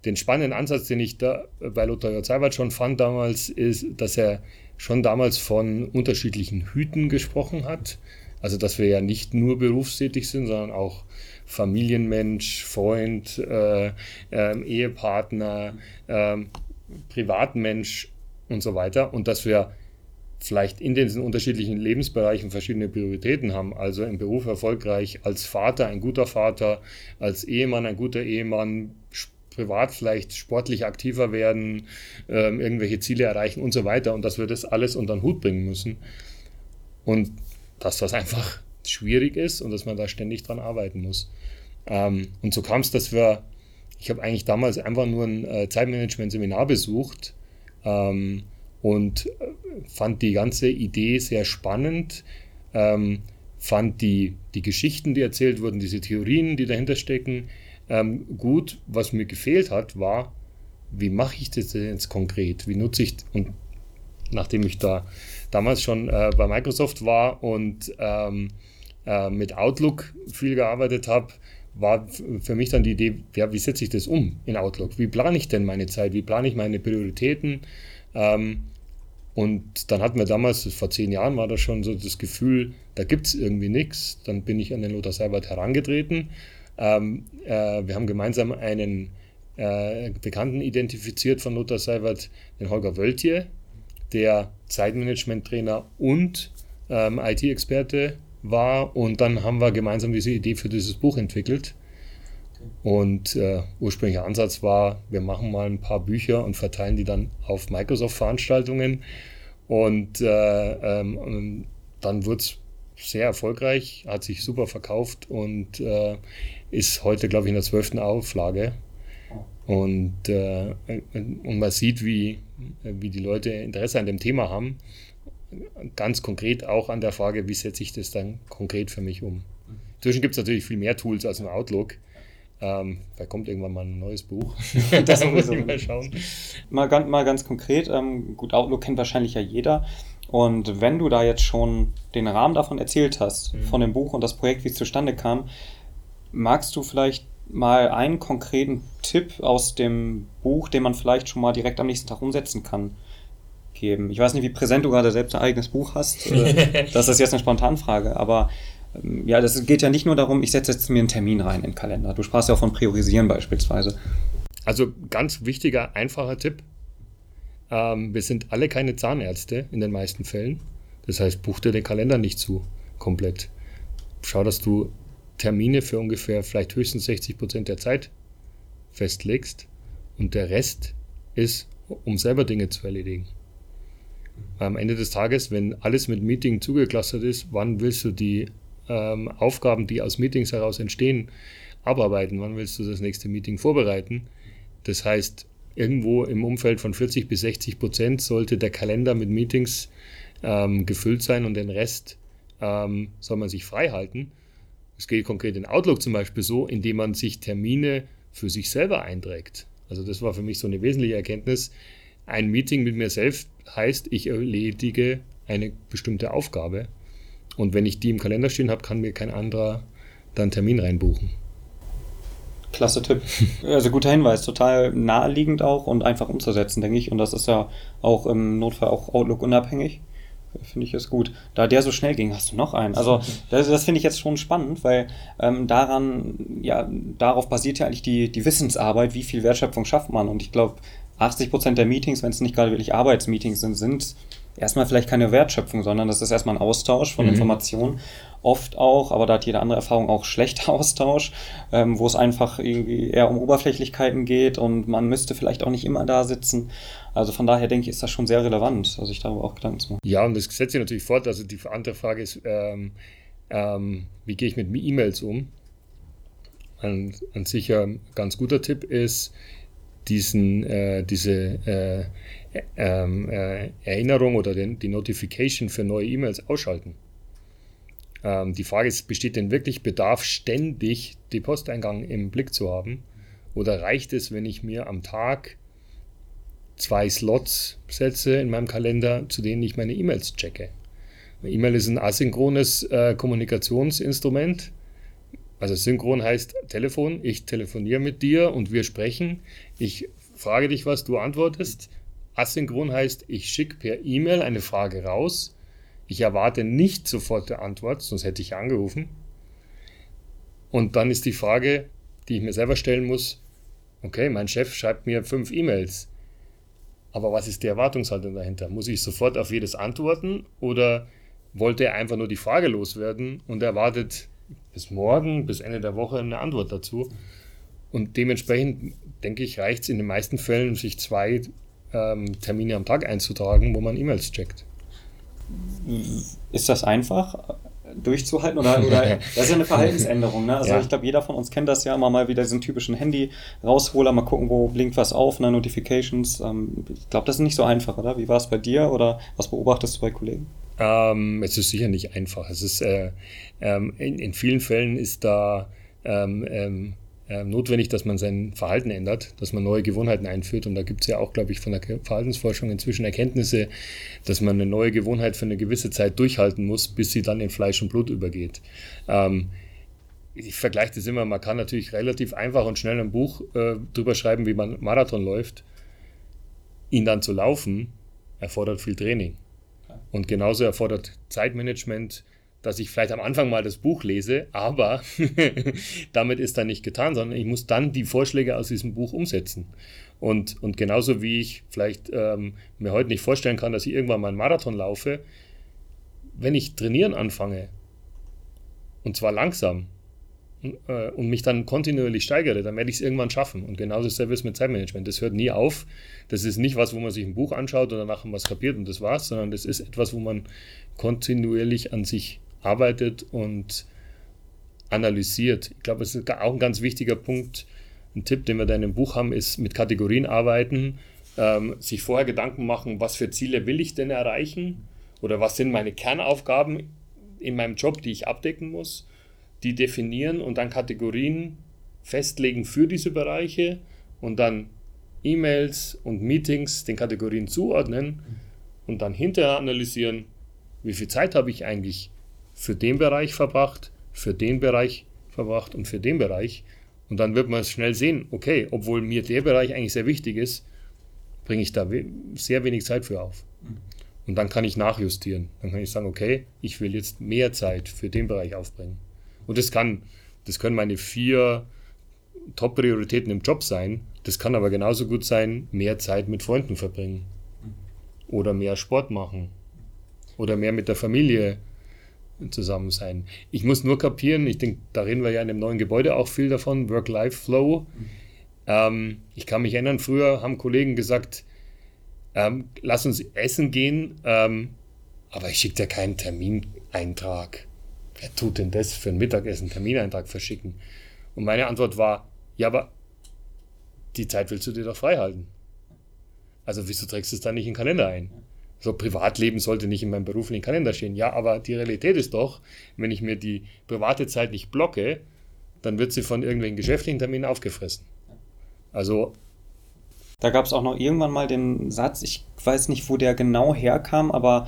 Speaker 2: den spannenden Ansatz, den ich da bei Lothar J. schon fand damals, ist, dass er schon damals von unterschiedlichen Hüten gesprochen hat. Also, dass wir ja nicht nur berufstätig sind, sondern auch Familienmensch, Freund, äh, äh, Ehepartner, äh, Privatmensch und so weiter. Und dass wir vielleicht in diesen unterschiedlichen Lebensbereichen verschiedene Prioritäten haben. Also im Beruf erfolgreich, als Vater ein guter Vater, als Ehemann ein guter Ehemann, privat vielleicht sportlich aktiver werden, ähm, irgendwelche Ziele erreichen und so weiter und dass wir das alles unter den Hut bringen müssen. Und dass das einfach schwierig ist und dass man da ständig dran arbeiten muss. Ähm, und so kam es, dass wir, ich habe eigentlich damals einfach nur ein äh, Zeitmanagement-Seminar besucht ähm, und äh, fand die ganze Idee sehr spannend, ähm, fand die, die Geschichten, die erzählt wurden, diese Theorien, die dahinter stecken, ähm, gut. Was mir gefehlt hat, war, wie mache ich das jetzt konkret? Wie nutze ich, und nachdem ich da damals schon äh, bei Microsoft war und ähm, äh, mit Outlook viel gearbeitet habe, war für mich dann die Idee, ja, wie setze ich das um in Outlook? Wie plane ich denn meine Zeit? Wie plane ich meine Prioritäten? Ähm, und dann hatten wir damals, vor zehn Jahren war das schon so das Gefühl, da gibt es irgendwie nichts. Dann bin ich an den Lothar Seibert herangetreten ähm, äh, wir haben gemeinsam einen äh, Bekannten identifiziert von Lothar Seibert, den Holger Wöltje, der Zeitmanagement-Trainer und ähm, IT-Experte war. Und dann haben wir gemeinsam diese Idee für dieses Buch entwickelt. Und äh, ursprünglicher Ansatz war, wir machen mal ein paar Bücher und verteilen die dann auf Microsoft-Veranstaltungen. Und äh, ähm, dann wurde es sehr erfolgreich, hat sich super verkauft und äh, ist heute, glaube ich, in der zwölften Auflage. Und, äh, und man sieht, wie, wie die Leute Interesse an dem Thema haben. Ganz konkret auch an der Frage, wie setze ich das dann konkret für mich um. Inzwischen gibt es natürlich viel mehr Tools als im Outlook. Ähm, da kommt irgendwann mal ein neues Buch.
Speaker 1: das muss ich mal schauen. Mal ganz, mal ganz konkret, ähm, gut, Outlook kennt wahrscheinlich ja jeder. Und wenn du da jetzt schon den Rahmen davon erzählt hast, mhm. von dem Buch und das Projekt, wie es zustande kam, magst du vielleicht mal einen konkreten Tipp aus dem Buch, den man vielleicht schon mal direkt am nächsten Tag umsetzen kann, geben? Ich weiß nicht, wie präsent du gerade selbst ein eigenes Buch hast. Äh, das ist jetzt eine Spontanfrage, aber ähm, ja, das geht ja nicht nur darum, ich setze jetzt mir einen Termin rein in den Kalender. Du sprachst ja auch von Priorisieren beispielsweise.
Speaker 2: Also ganz wichtiger, einfacher Tipp. Ähm, wir sind alle keine Zahnärzte in den meisten Fällen. Das heißt, buch dir den Kalender nicht zu komplett. Schau, dass du Termine für ungefähr vielleicht höchstens 60 Prozent der Zeit festlegst und der Rest ist, um selber Dinge zu erledigen. Am Ende des Tages, wenn alles mit Meeting zugeklustert ist, wann willst du die ähm, Aufgaben, die aus Meetings heraus entstehen, abarbeiten? Wann willst du das nächste Meeting vorbereiten? Das heißt, irgendwo im Umfeld von 40 bis 60 Prozent sollte der Kalender mit Meetings ähm, gefüllt sein und den Rest ähm, soll man sich frei halten. Es geht konkret in Outlook zum Beispiel so, indem man sich Termine für sich selber einträgt. Also das war für mich so eine wesentliche Erkenntnis. Ein Meeting mit mir selbst heißt, ich erledige eine bestimmte Aufgabe. Und wenn ich die im Kalender stehen habe, kann mir kein anderer dann Termin reinbuchen.
Speaker 1: Klasse Tipp. Also guter Hinweis, total naheliegend auch und einfach umzusetzen, denke ich. Und das ist ja auch im Notfall auch Outlook unabhängig. Finde ich es gut. Da der so schnell ging, hast du noch einen. Also das, das finde ich jetzt schon spannend, weil ähm, daran, ja, darauf basiert ja eigentlich die, die Wissensarbeit, wie viel Wertschöpfung schafft man. Und ich glaube, 80 Prozent der Meetings, wenn es nicht gerade wirklich Arbeitsmeetings sind, sind erstmal vielleicht keine Wertschöpfung, sondern das ist erstmal ein Austausch von mhm. Informationen. Oft auch, aber da hat jede andere Erfahrung auch schlechter Austausch, ähm, wo es einfach irgendwie eher um Oberflächlichkeiten geht und man müsste vielleicht auch nicht immer da sitzen. Also von daher denke ich, ist das schon sehr relevant, also sich darüber auch Gedanken zu machen.
Speaker 2: Ja, und das setzt sich natürlich fort. Also die andere Frage ist, ähm, ähm, wie gehe ich mit E-Mails um? Ein, ein sicher ganz guter Tipp ist, diesen, äh, diese äh, ähm, äh, Erinnerung oder den, die Notification für neue E-Mails ausschalten. Ähm, die Frage ist, besteht denn wirklich Bedarf, ständig die Posteingang im Blick zu haben? Oder reicht es, wenn ich mir am Tag zwei Slots setze in meinem Kalender, zu denen ich meine E-Mails checke? E-Mail ist ein asynchrones äh, Kommunikationsinstrument. Also synchron heißt Telefon, ich telefoniere mit dir und wir sprechen. Ich frage dich was, du antwortest. Asynchron heißt, ich schicke per E-Mail eine Frage raus. Ich erwarte nicht sofort die Antwort, sonst hätte ich angerufen. Und dann ist die Frage, die ich mir selber stellen muss, okay, mein Chef schreibt mir fünf E-Mails. Aber was ist die Erwartungshaltung dahinter? Muss ich sofort auf jedes antworten oder wollte er einfach nur die Frage loswerden und erwartet bis morgen, bis Ende der Woche eine Antwort dazu? Und dementsprechend, denke ich, reicht es in den meisten Fällen, sich zwei ähm, Termine am Tag einzutragen, wo man E-Mails checkt.
Speaker 1: Ist das einfach durchzuhalten oder, oder das ist ja eine Verhaltensänderung. Ne? Also ja. ich glaube, jeder von uns kennt das ja immer mal wieder diesen typischen Handy-Rausholer, mal gucken, wo blinkt was auf, ne? Notifications. Ähm, ich glaube, das ist nicht so einfach, oder? Wie war es bei dir oder was beobachtest du bei Kollegen?
Speaker 2: Ähm, es ist sicher nicht einfach. Es ist äh, ähm, in, in, vielen Fällen ist da ähm, ähm äh, notwendig, dass man sein Verhalten ändert, dass man neue Gewohnheiten einführt. Und da gibt es ja auch, glaube ich, von der Verhaltensforschung inzwischen Erkenntnisse, dass man eine neue Gewohnheit für eine gewisse Zeit durchhalten muss, bis sie dann in Fleisch und Blut übergeht. Ähm, ich vergleiche das immer, man kann natürlich relativ einfach und schnell ein Buch äh, drüber schreiben, wie man Marathon läuft. Ihn dann zu laufen, erfordert viel Training. Und genauso erfordert Zeitmanagement, dass ich vielleicht am Anfang mal das Buch lese, aber damit ist dann nicht getan, sondern ich muss dann die Vorschläge aus diesem Buch umsetzen. Und, und genauso wie ich vielleicht ähm, mir heute nicht vorstellen kann, dass ich irgendwann mal einen Marathon laufe, wenn ich trainieren anfange, und zwar langsam, äh, und mich dann kontinuierlich steigere, dann werde ich es irgendwann schaffen. Und genauso ist es mit Zeitmanagement. Das hört nie auf. Das ist nicht was, wo man sich ein Buch anschaut und danach was kapiert und das war's, sondern das ist etwas, wo man kontinuierlich an sich arbeitet und analysiert. Ich glaube, es ist auch ein ganz wichtiger Punkt. Ein Tipp, den wir da in dem Buch haben, ist mit Kategorien arbeiten, ähm, sich vorher Gedanken machen, was für Ziele will ich denn erreichen oder was sind meine Kernaufgaben in meinem Job, die ich abdecken muss, die definieren und dann Kategorien festlegen für diese Bereiche und dann E-Mails und Meetings den Kategorien zuordnen und dann hinterher analysieren, wie viel Zeit habe ich eigentlich für den Bereich verbracht, für den Bereich verbracht und für den Bereich. Und dann wird man schnell sehen, okay, obwohl mir der Bereich eigentlich sehr wichtig ist, bringe ich da we sehr wenig Zeit für auf. Mhm. Und dann kann ich nachjustieren. Dann kann ich sagen, okay, ich will jetzt mehr Zeit für den Bereich aufbringen. Und das kann, das können meine vier Top-Prioritäten im Job sein. Das kann aber genauso gut sein, mehr Zeit mit Freunden verbringen. Oder mehr Sport machen. Oder mehr mit der Familie zusammen sein. Ich muss nur kapieren, ich denke, da reden wir ja in dem neuen Gebäude auch viel davon, Work-Life-Flow. Mhm. Ähm, ich kann mich erinnern, früher haben Kollegen gesagt, ähm, lass uns essen gehen, ähm, aber ich schicke dir keinen Termineintrag. Wer tut denn das für ein Mittagessen, Termineintrag verschicken? Und meine Antwort war, ja, aber die Zeit willst du dir doch frei halten. Also wieso trägst du es dann nicht in den Kalender ein? So Privatleben sollte nicht in meinem beruflichen Kalender stehen. Ja, aber die Realität ist doch, wenn ich mir die private Zeit nicht blocke, dann wird sie von irgendwelchen geschäftlichen Terminen aufgefressen. Also.
Speaker 1: Da gab es auch noch irgendwann mal den Satz, ich weiß nicht, wo der genau herkam, aber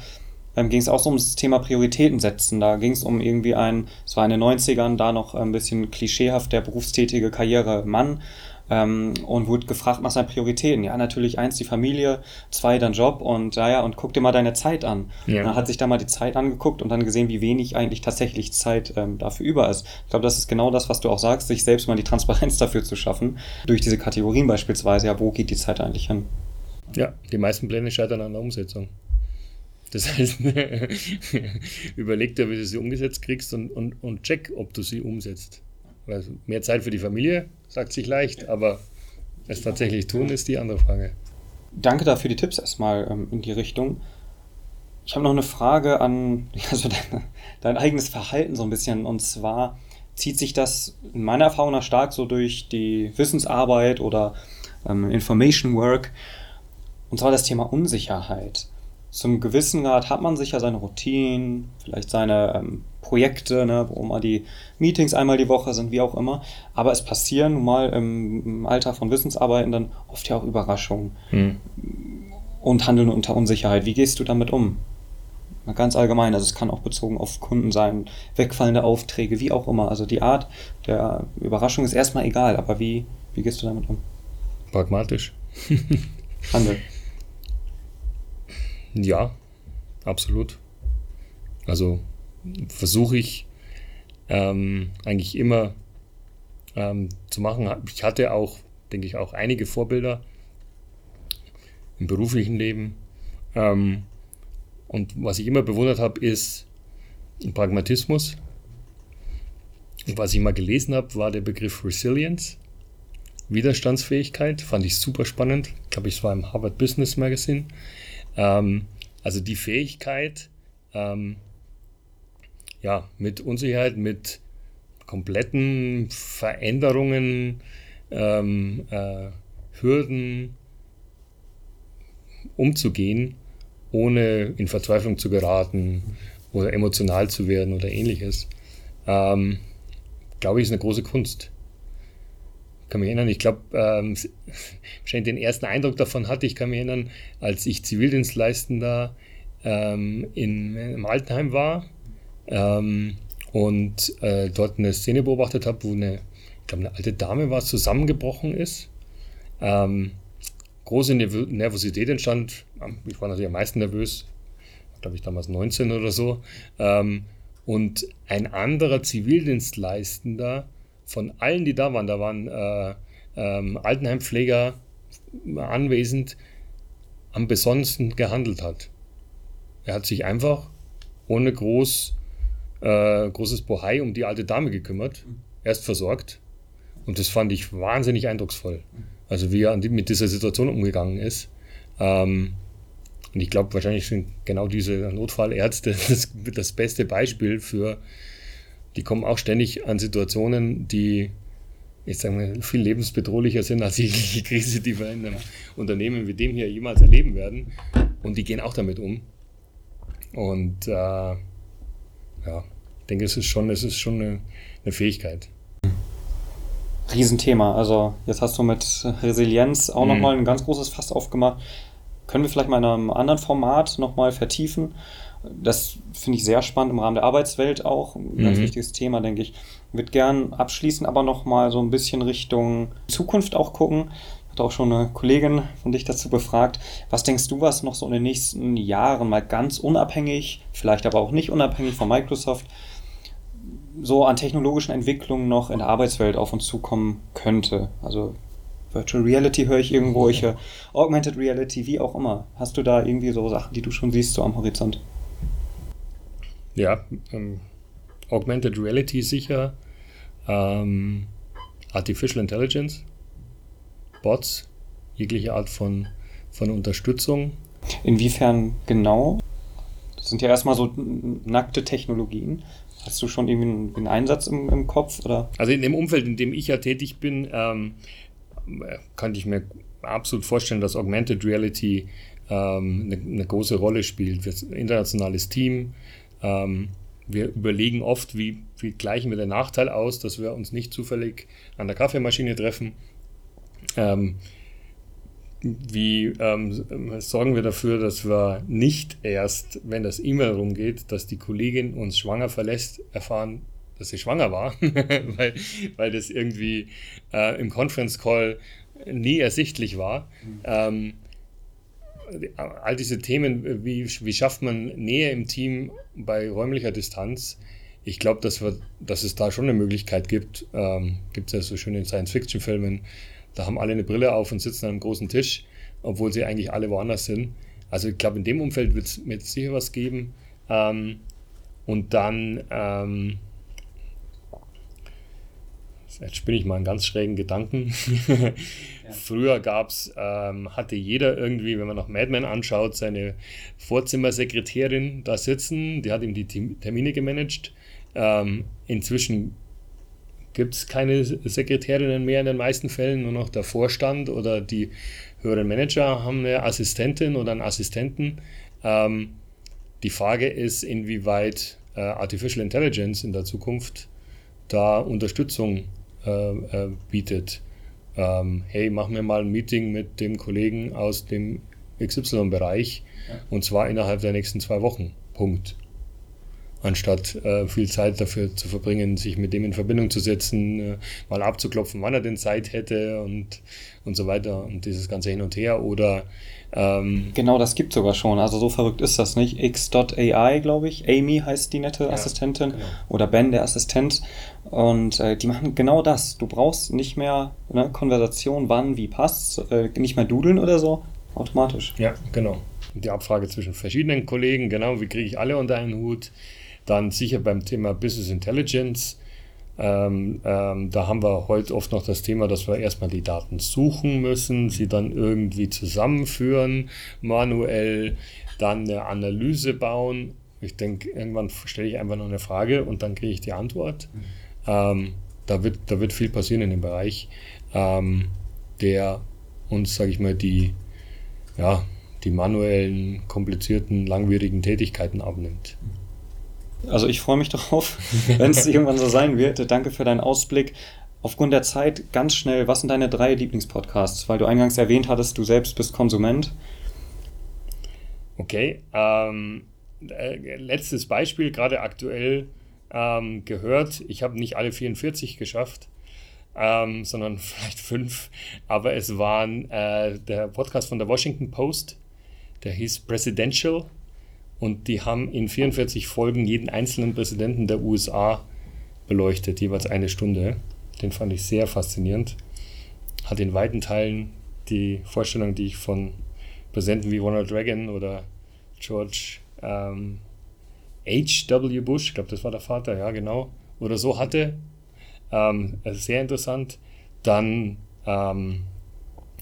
Speaker 1: ähm, ging es auch so um das Thema Prioritäten setzen. Da ging es um irgendwie ein, es war in den 90ern, da noch ein bisschen klischeehaft der berufstätige Karrieremann ähm, und wurde gefragt nach seinen Prioritäten. Ja, natürlich eins die Familie, zwei dann Job und naja, und guck dir mal deine Zeit an. Ja. Und hat sich da mal die Zeit angeguckt und dann gesehen, wie wenig eigentlich tatsächlich Zeit ähm, dafür über ist. Ich glaube, das ist genau das, was du auch sagst, sich selbst mal die Transparenz dafür zu schaffen, durch diese Kategorien beispielsweise, ja, wo geht die Zeit eigentlich hin?
Speaker 2: Ja, die meisten Pläne scheitern an der Umsetzung. Das heißt, überleg dir, wie du sie umgesetzt kriegst und, und, und check, ob du sie umsetzt. Also mehr Zeit für die Familie, sagt sich leicht, aber es tatsächlich tun, ist die andere Frage.
Speaker 1: Danke dafür die Tipps erstmal ähm, in die Richtung. Ich habe noch eine Frage an also dein, dein, eigenes Verhalten so ein bisschen. Und zwar zieht sich das in meiner Erfahrung nach stark so durch die Wissensarbeit oder ähm, Information Work. Und zwar das Thema Unsicherheit zum gewissen Grad hat man sicher seine Routinen, vielleicht seine ähm, Projekte, ne, wo mal die Meetings einmal die Woche sind, wie auch immer. Aber es passieren nun mal im, im Alter von Wissensarbeiten dann oft ja auch Überraschungen hm. und Handeln unter Unsicherheit. Wie gehst du damit um? Mal ganz allgemein, also es kann auch bezogen auf Kunden sein, wegfallende Aufträge, wie auch immer. Also die Art der Überraschung ist erstmal egal, aber wie, wie gehst du damit um?
Speaker 2: Pragmatisch.
Speaker 1: Handel.
Speaker 2: Ja, absolut. Also versuche ich ähm, eigentlich immer ähm, zu machen. Ich hatte auch, denke ich, auch einige Vorbilder im beruflichen Leben. Ähm, und was ich immer bewundert habe, ist Pragmatismus. Und was ich mal gelesen habe, war der Begriff Resilience. Widerstandsfähigkeit, fand ich super spannend. Ich glaube, es war im Harvard Business Magazine. Ähm, also die Fähigkeit, ähm, ja, mit Unsicherheit, mit kompletten Veränderungen, ähm, äh, Hürden umzugehen, ohne in Verzweiflung zu geraten oder emotional zu werden oder ähnliches, ähm, glaube ich, ist eine große Kunst kann mich erinnern, ich glaube, ähm, wahrscheinlich den ersten Eindruck davon hatte ich, kann mich erinnern, als ich Zivildienstleistender ähm, in, im Altenheim war ähm, und äh, dort eine Szene beobachtet habe, wo eine, ich glaube, eine alte Dame war, zusammengebrochen ist. Ähm, große Nervosität entstand. Ich war natürlich am meisten nervös, glaube ich damals 19 oder so. Ähm, und ein anderer Zivildienstleistender von allen, die da waren, da waren äh, ähm, Altenheimpfleger anwesend, am besondersten gehandelt hat. Er hat sich einfach ohne groß, äh, großes Bohai um die alte Dame gekümmert, erst versorgt. Und das fand ich wahnsinnig eindrucksvoll. Also wie er mit dieser Situation umgegangen ist. Ähm, und ich glaube, wahrscheinlich sind genau diese Notfallärzte das, das beste Beispiel für die kommen auch ständig an Situationen, die ich sage mal, viel lebensbedrohlicher sind als jegliche Krise, die wir in einem Unternehmen wie dem hier jemals erleben werden. Und die gehen auch damit um. Und äh, ja, ich denke, es ist schon, es ist schon eine, eine Fähigkeit.
Speaker 1: Riesenthema. Also jetzt hast du mit Resilienz auch mhm. nochmal ein ganz großes Fass aufgemacht. Können wir vielleicht mal in einem anderen Format nochmal vertiefen? Das finde ich sehr spannend im Rahmen der Arbeitswelt auch. Ein mhm. ganz wichtiges Thema, denke ich. Ich würde gern abschließen, aber noch mal so ein bisschen Richtung Zukunft auch gucken. Hatte auch schon eine Kollegin von dich dazu befragt. Was denkst du, was noch so in den nächsten Jahren mal ganz unabhängig, vielleicht aber auch nicht unabhängig von Microsoft, so an technologischen Entwicklungen noch in der Arbeitswelt auf uns zukommen könnte. Also Virtual Reality höre ich irgendwo, ich höre Augmented Reality, wie auch immer. Hast du da irgendwie so Sachen, die du schon siehst, so am Horizont?
Speaker 2: Ja, ähm, Augmented Reality sicher, ähm, Artificial Intelligence, Bots, jegliche Art von, von Unterstützung.
Speaker 1: Inwiefern genau? Das sind ja erstmal so nackte Technologien. Hast du schon irgendwie einen, Einsatz im, im, Kopf? Oder?
Speaker 2: Also in dem Umfeld, in dem ich ja tätig bin, ähm, kann ich mir absolut vorstellen, dass Augmented Reality ähm, eine, eine, große Rolle spielt. Ein internationales Team. Ähm, wir überlegen oft, wie, wie gleichen wir den Nachteil aus, dass wir uns nicht zufällig an der Kaffeemaschine treffen. Ähm, wie ähm, sorgen wir dafür, dass wir nicht erst, wenn das E-Mail rumgeht, dass die Kollegin uns schwanger verlässt, erfahren, dass sie schwanger war, weil, weil das irgendwie äh, im Conference Call nie ersichtlich war. Mhm. Ähm, all diese Themen, wie, wie schafft man Nähe im Team bei räumlicher Distanz? Ich glaube, dass, dass es da schon eine Möglichkeit gibt. Ähm, gibt es ja so schön in Science-Fiction-Filmen. Da haben alle eine Brille auf und sitzen an einem großen Tisch, obwohl sie eigentlich alle woanders sind. Also ich glaube, in dem Umfeld wird es sicher was geben. Ähm, und dann ähm, jetzt spinne ich mal einen ganz schrägen Gedanken. ja. Früher gab's, ähm, hatte jeder irgendwie, wenn man noch Mad Men anschaut, seine Vorzimmersekretärin da sitzen, die hat ihm die Termine gemanagt. Ähm, inzwischen gibt es keine Sekretärinnen mehr in den meisten Fällen, nur noch der Vorstand oder die höheren Manager haben eine Assistentin oder einen Assistenten. Ähm, die Frage ist, inwieweit äh, Artificial Intelligence in der Zukunft da Unterstützung äh, äh, bietet. Ähm, hey, mach mir mal ein Meeting mit dem Kollegen aus dem XY-Bereich ja. und zwar innerhalb der nächsten zwei Wochen. Punkt. Anstatt äh, viel Zeit dafür zu verbringen, sich mit dem in Verbindung zu setzen, äh, mal abzuklopfen, wann er denn Zeit hätte und, und so weiter und dieses ganze Hin und Her. Oder
Speaker 1: ähm, genau, das gibt sogar schon. Also so verrückt ist das nicht. X.ai, glaube ich. Amy heißt die nette ja, Assistentin. Genau. Oder Ben, der Assistent. Und äh, die machen genau das. Du brauchst nicht mehr ne, Konversation, wann, wie passt, äh, nicht mehr dudeln oder so. Automatisch.
Speaker 2: Ja, genau. Die Abfrage zwischen verschiedenen Kollegen, genau, wie kriege ich alle unter einen Hut? Dann sicher beim Thema Business Intelligence ähm, ähm, da haben wir heute oft noch das Thema, dass wir erstmal die Daten suchen müssen, sie dann irgendwie zusammenführen, manuell, dann eine Analyse bauen. Ich denke, irgendwann stelle ich einfach noch eine Frage und dann kriege ich die Antwort. Mhm. Ähm, da, wird, da wird viel passieren in dem Bereich, ähm, der uns, sage ich mal, die, ja, die manuellen, komplizierten, langwierigen Tätigkeiten abnimmt. Mhm.
Speaker 1: Also ich freue mich darauf, wenn es irgendwann so sein wird. Danke für deinen Ausblick. Aufgrund der Zeit ganz schnell, was sind deine drei Lieblingspodcasts? Weil du eingangs erwähnt hattest, du selbst bist Konsument.
Speaker 2: Okay, ähm, äh, letztes Beispiel, gerade aktuell ähm, gehört. Ich habe nicht alle 44 geschafft, ähm, sondern vielleicht fünf, aber es waren äh, der Podcast von der Washington Post, der hieß Presidential und die haben in 44 Folgen jeden einzelnen Präsidenten der USA beleuchtet, jeweils eine Stunde. Den fand ich sehr faszinierend. Hat in weiten Teilen die Vorstellung, die ich von Präsidenten wie Ronald Reagan oder George ähm, H.W. Bush, ich glaube, das war der Vater, ja, genau, oder so hatte. Ähm, sehr interessant. Dann ähm,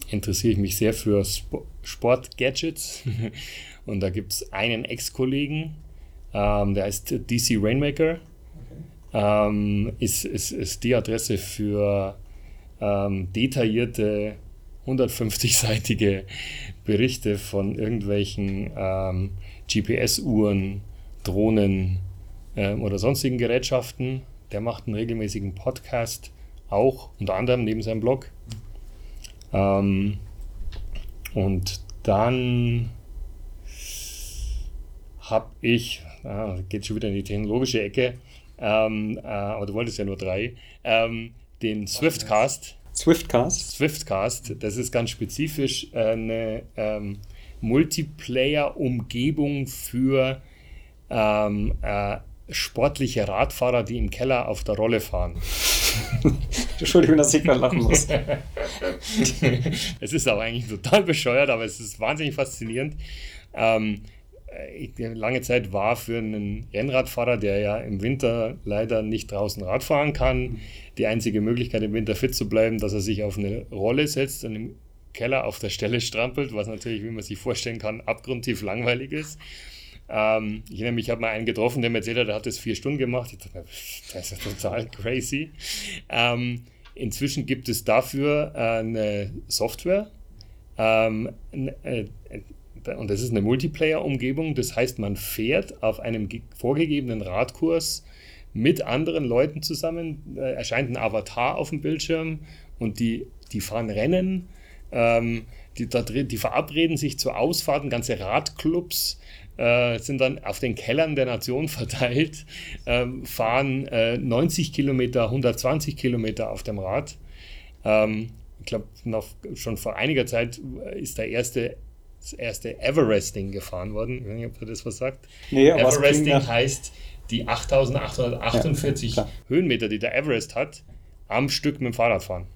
Speaker 2: interessiere ich mich sehr für Sp Sportgadgets. Und da gibt es einen Ex-Kollegen, ähm, der heißt DC Rainmaker. Okay. Ähm, ist, ist, ist die Adresse für ähm, detaillierte 150-seitige Berichte von irgendwelchen ähm, GPS-Uhren, Drohnen ähm, oder sonstigen Gerätschaften. Der macht einen regelmäßigen Podcast, auch unter anderem neben seinem Blog. Ähm, und dann habe ich, ah, geht schon wieder in die technologische Ecke, ähm, äh, aber du wolltest ja nur drei, ähm, den Swiftcast.
Speaker 1: Swiftcast?
Speaker 2: Swiftcast, das ist ganz spezifisch eine ähm, Multiplayer-Umgebung für ähm, äh, sportliche Radfahrer, die im Keller auf der Rolle fahren.
Speaker 1: Entschuldigung, dass ich mal lachen muss.
Speaker 2: es ist aber eigentlich total bescheuert, aber es ist wahnsinnig faszinierend. Ähm, lange Zeit war für einen Rennradfahrer, der ja im Winter leider nicht draußen Rad fahren kann, die einzige Möglichkeit im Winter fit zu bleiben, dass er sich auf eine Rolle setzt und im Keller auf der Stelle strampelt, was natürlich, wie man sich vorstellen kann, abgrundtief langweilig ist. Ähm, ich mich, ich habe mal einen getroffen, der mir erzählt hat, der hat das vier Stunden gemacht. Ich dachte, das ist ja total crazy. Ähm, inzwischen gibt es dafür eine Software. Ähm, äh, und das ist eine Multiplayer-Umgebung. Das heißt, man fährt auf einem vorgegebenen Radkurs mit anderen Leuten zusammen, äh, erscheint ein Avatar auf dem Bildschirm und die, die fahren Rennen. Ähm, die, die, verabreden sich zu Ausfahrten, ganze Radclubs äh, sind dann auf den Kellern der Nation verteilt, äh, fahren äh, 90 Kilometer, 120 Kilometer auf dem Rad. Ähm, ich glaube, schon vor einiger Zeit ist der erste, das erste Everesting gefahren worden. Ich weiß nicht, ob ihr das was sagt. Nee, Everesting heißt die 8848 ja, Höhenmeter, die der Everest hat, am Stück mit dem Fahrrad fahren.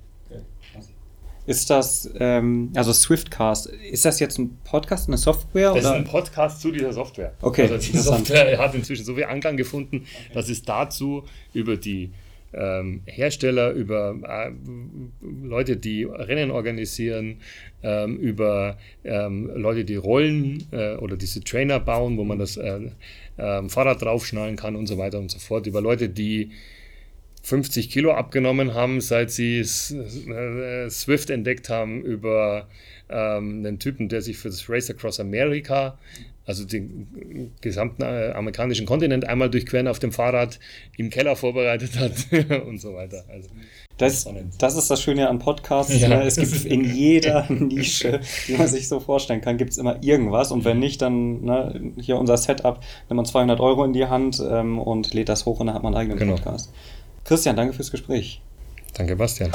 Speaker 1: Ist das, ähm, also Swiftcast, ist das jetzt ein Podcast, eine Software?
Speaker 2: Das oder? ist ein Podcast zu dieser Software.
Speaker 1: Okay.
Speaker 2: Also die Software hat inzwischen so viel Anklang gefunden, dass es dazu über die ähm, Hersteller, über äh, Leute, die Rennen organisieren, ähm, über ähm, Leute, die Rollen äh, oder diese Trainer bauen, wo man das äh, ähm, Fahrrad draufschnallen kann und so weiter und so fort, über Leute, die 50 Kilo abgenommen haben, seit sie äh, Swift entdeckt haben über ähm, einen Typen, der sich für das Race Across America, also den gesamten äh, amerikanischen Kontinent einmal durchqueren auf dem Fahrrad im Keller vorbereitet hat und so weiter. Also,
Speaker 1: das, das ist das Schöne an Podcasts. Ja. Ne? Es gibt in jeder Nische, die man sich so vorstellen kann, gibt es immer irgendwas. Und wenn nicht, dann ne, hier unser Setup, nimmt man 200 Euro in die Hand ähm, und lädt das hoch und dann hat man einen eigenen genau. Podcast. Christian, danke fürs Gespräch.
Speaker 2: Danke, Bastian.